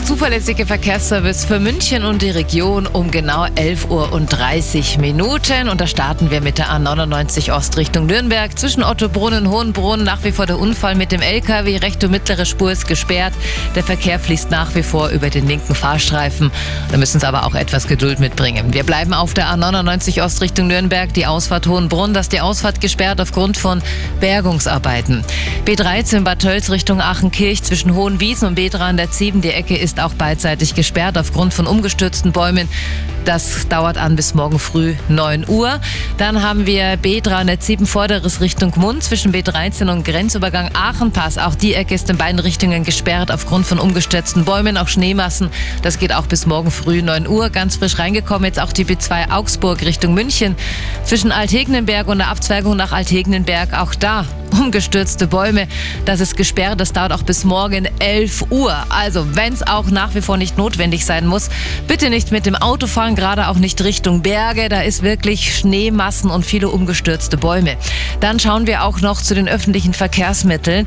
Der zuverlässige Verkehrsservice für München und die Region um genau 11 Uhr und 30 Minuten. Und da starten wir mit der A99 Ost Richtung Nürnberg. Zwischen Ottobrunn und Hohenbrunn nach wie vor der Unfall mit dem LKW. Rechte und mittlere Spur ist gesperrt. Der Verkehr fließt nach wie vor über den linken Fahrstreifen. Da müssen Sie aber auch etwas Geduld mitbringen. Wir bleiben auf der A99 Ost Richtung Nürnberg. Die Ausfahrt Hohenbrunn, das ist die Ausfahrt gesperrt aufgrund von Bergungsarbeiten. B13 Bad Tölz Richtung Aachenkirch zwischen Hohenwiesen und B3 an der Zieben. Die Ecke ist auch beidseitig gesperrt aufgrund von umgestürzten Bäumen. Das dauert an bis morgen früh 9 Uhr. Dann haben wir B307 Vorderes Richtung Mund zwischen B13 und Grenzübergang Aachenpass. Auch die Ecke ist in beiden Richtungen gesperrt aufgrund von umgestürzten Bäumen, auch Schneemassen. Das geht auch bis morgen früh 9 Uhr. Ganz frisch reingekommen jetzt auch die B2 Augsburg Richtung München zwischen Althegnenberg und der Abzweigung nach Althegnenberg. Auch da umgestürzte Bäume. Das ist gesperrt. Das dauert auch bis morgen 11 Uhr. Also, wenn es auch nach wie vor nicht notwendig sein muss, bitte nicht mit dem Auto fahren, gerade auch nicht Richtung Berge. Da ist wirklich Schneemassen und viele umgestürzte Bäume. Dann schauen wir auch noch zu den öffentlichen Verkehrsmitteln.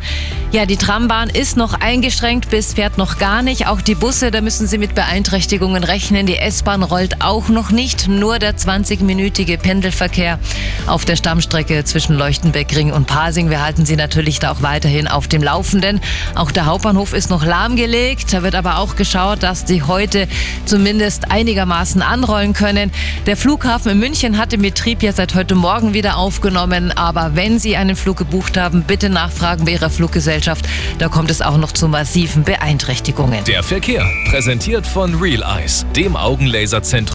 Ja, die Trambahn ist noch eingeschränkt bis fährt noch gar nicht. Auch die Busse, da müssen Sie mit Beeinträchtigungen rechnen. Die S-Bahn rollt auch noch nicht. Nur der 20-minütige Pendelverkehr auf der Stammstrecke zwischen Leuchtenbeckring und Pasing wir halten Sie natürlich da auch weiterhin auf dem Laufenden. Auch der Hauptbahnhof ist noch lahmgelegt. Da wird aber auch geschaut, dass Sie heute zumindest einigermaßen anrollen können. Der Flughafen in München hat den Betrieb ja seit heute Morgen wieder aufgenommen. Aber wenn Sie einen Flug gebucht haben, bitte nachfragen bei Ihrer Fluggesellschaft. Da kommt es auch noch zu massiven Beeinträchtigungen. Der Verkehr, präsentiert von Real Eyes, dem Augenlaserzentrum.